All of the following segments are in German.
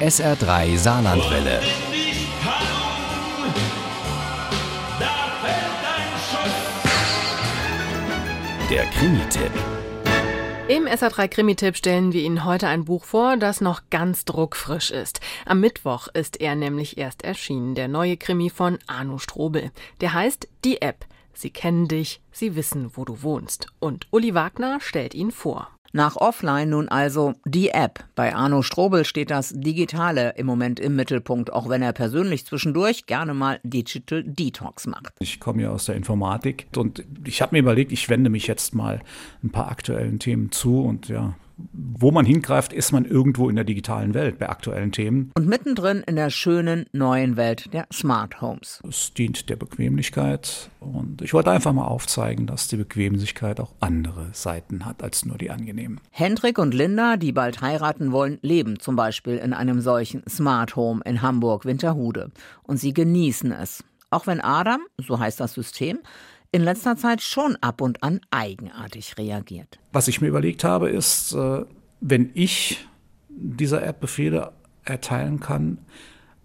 SR3 Saarlandwelle. Der Krimi-Tipp. Im SR3 Krimi-Tipp stellen wir Ihnen heute ein Buch vor, das noch ganz druckfrisch ist. Am Mittwoch ist er nämlich erst erschienen, der neue Krimi von Arno Strobel. Der heißt Die App. Sie kennen dich, sie wissen, wo du wohnst. Und Uli Wagner stellt ihn vor. Nach Offline nun also die App. Bei Arno Strobel steht das Digitale im Moment im Mittelpunkt, auch wenn er persönlich zwischendurch gerne mal Digital Detox macht. Ich komme ja aus der Informatik und ich habe mir überlegt, ich wende mich jetzt mal ein paar aktuellen Themen zu und ja, wo man hingreift, ist man irgendwo in der digitalen Welt bei aktuellen Themen. Und mittendrin in der schönen neuen Welt der Smart Homes. Es dient der Bequemlichkeit und ich wollte einfach mal aufzeigen, dass die Bequemlichkeit auch andere Seiten hat als nur die angenehmen. Hendrik und Linda, die bald heiraten wollen, leben zum Beispiel in einem solchen Smart Home in Hamburg-Winterhude. Und sie genießen es. Auch wenn Adam, so heißt das System, in letzter Zeit schon ab und an eigenartig reagiert. Was ich mir überlegt habe, ist, äh, wenn ich dieser App Befehle erteilen kann,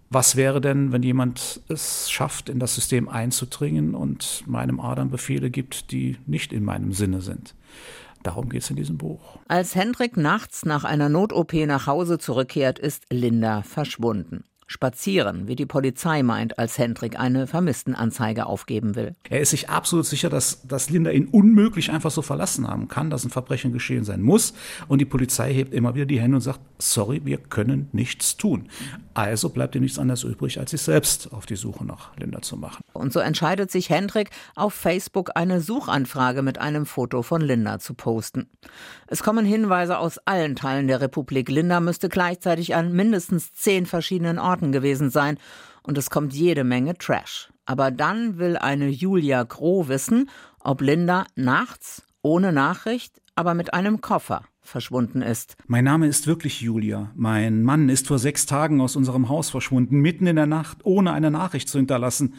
was wäre denn, wenn jemand es schafft, in das System einzudringen und meinem Adam Befehle gibt, die nicht in meinem Sinne sind? Darum geht es in diesem Buch. Als Hendrik nachts nach einer Not-OP nach Hause zurückkehrt, ist Linda verschwunden spazieren, wie die Polizei meint, als Hendrik eine Vermisstenanzeige aufgeben will. Er ist sich absolut sicher, dass, dass Linda ihn unmöglich einfach so verlassen haben kann, dass ein Verbrechen geschehen sein muss. Und die Polizei hebt immer wieder die Hände und sagt, sorry, wir können nichts tun. Also bleibt ihr nichts anderes übrig, als sich selbst auf die Suche nach Linda zu machen. Und so entscheidet sich Hendrik, auf Facebook eine Suchanfrage mit einem Foto von Linda zu posten. Es kommen Hinweise aus allen Teilen der Republik. Linda müsste gleichzeitig an mindestens zehn verschiedenen Orten Garten gewesen sein und es kommt jede Menge Trash. Aber dann will eine Julia Groh wissen, ob Linda nachts ohne Nachricht, aber mit einem Koffer verschwunden ist. Mein Name ist wirklich Julia. Mein Mann ist vor sechs Tagen aus unserem Haus verschwunden, mitten in der Nacht, ohne eine Nachricht zu hinterlassen.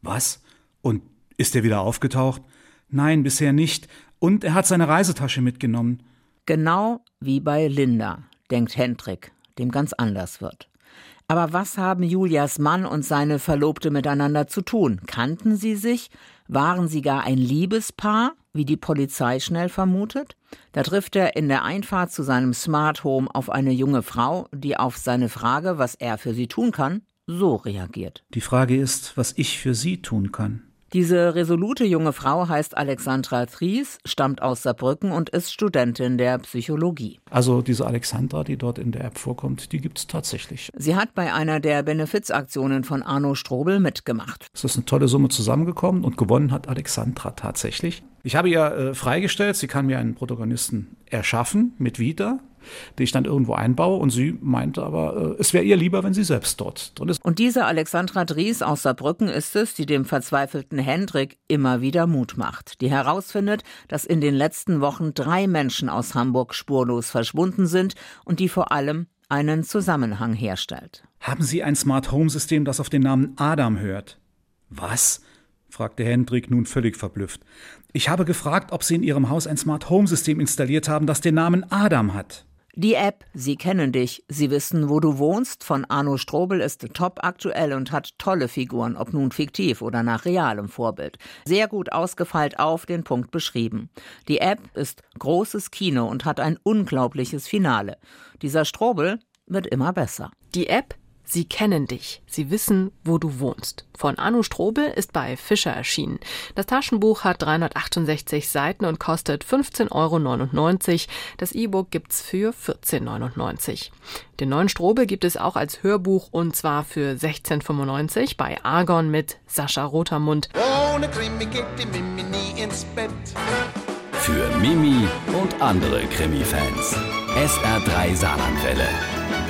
Was? Und ist er wieder aufgetaucht? Nein, bisher nicht. Und er hat seine Reisetasche mitgenommen. Genau wie bei Linda, denkt Hendrik, dem ganz anders wird. Aber was haben Julias Mann und seine Verlobte miteinander zu tun? Kannten sie sich? Waren sie gar ein Liebespaar, wie die Polizei schnell vermutet? Da trifft er in der Einfahrt zu seinem Smart Home auf eine junge Frau, die auf seine Frage, was er für sie tun kann, so reagiert. Die Frage ist, was ich für sie tun kann. Diese resolute junge Frau heißt Alexandra Tries, stammt aus Saarbrücken und ist Studentin der Psychologie. Also diese Alexandra, die dort in der App vorkommt, die gibt es tatsächlich. Sie hat bei einer der Benefizaktionen von Arno Strobel mitgemacht. Es ist eine tolle Summe zusammengekommen und gewonnen hat Alexandra tatsächlich. Ich habe ihr äh, freigestellt, sie kann mir einen Protagonisten erschaffen mit Vita, die ich dann irgendwo einbaue. Und sie meinte aber, äh, es wäre ihr lieber, wenn sie selbst dort drin ist. Und diese Alexandra Dries aus Saarbrücken ist es, die dem verzweifelten Hendrik immer wieder Mut macht. Die herausfindet, dass in den letzten Wochen drei Menschen aus Hamburg spurlos verschwunden sind und die vor allem einen Zusammenhang herstellt. Haben Sie ein Smart Home System, das auf den Namen Adam hört? Was? fragte Hendrik nun völlig verblüfft. Ich habe gefragt, ob Sie in Ihrem Haus ein Smart Home System installiert haben, das den Namen Adam hat. Die App Sie kennen dich, Sie wissen, wo du wohnst von Arno Strobel ist top aktuell und hat tolle Figuren, ob nun fiktiv oder nach realem Vorbild. Sehr gut ausgefeilt auf den Punkt beschrieben. Die App ist großes Kino und hat ein unglaubliches Finale. Dieser Strobel wird immer besser. Die App Sie kennen dich, sie wissen, wo du wohnst. Von Anu Strobel ist bei Fischer erschienen. Das Taschenbuch hat 368 Seiten und kostet 15,99 Euro. Das E-Book gibt's für 14,99 Euro. Den neuen Strobel gibt es auch als Hörbuch und zwar für 16,95 Euro bei Argon mit Sascha Rotermund. Ohne Krimi geht die Mimi nie ins Bett. Für Mimi und andere Krimi-Fans. SR3 Saarlandwelle.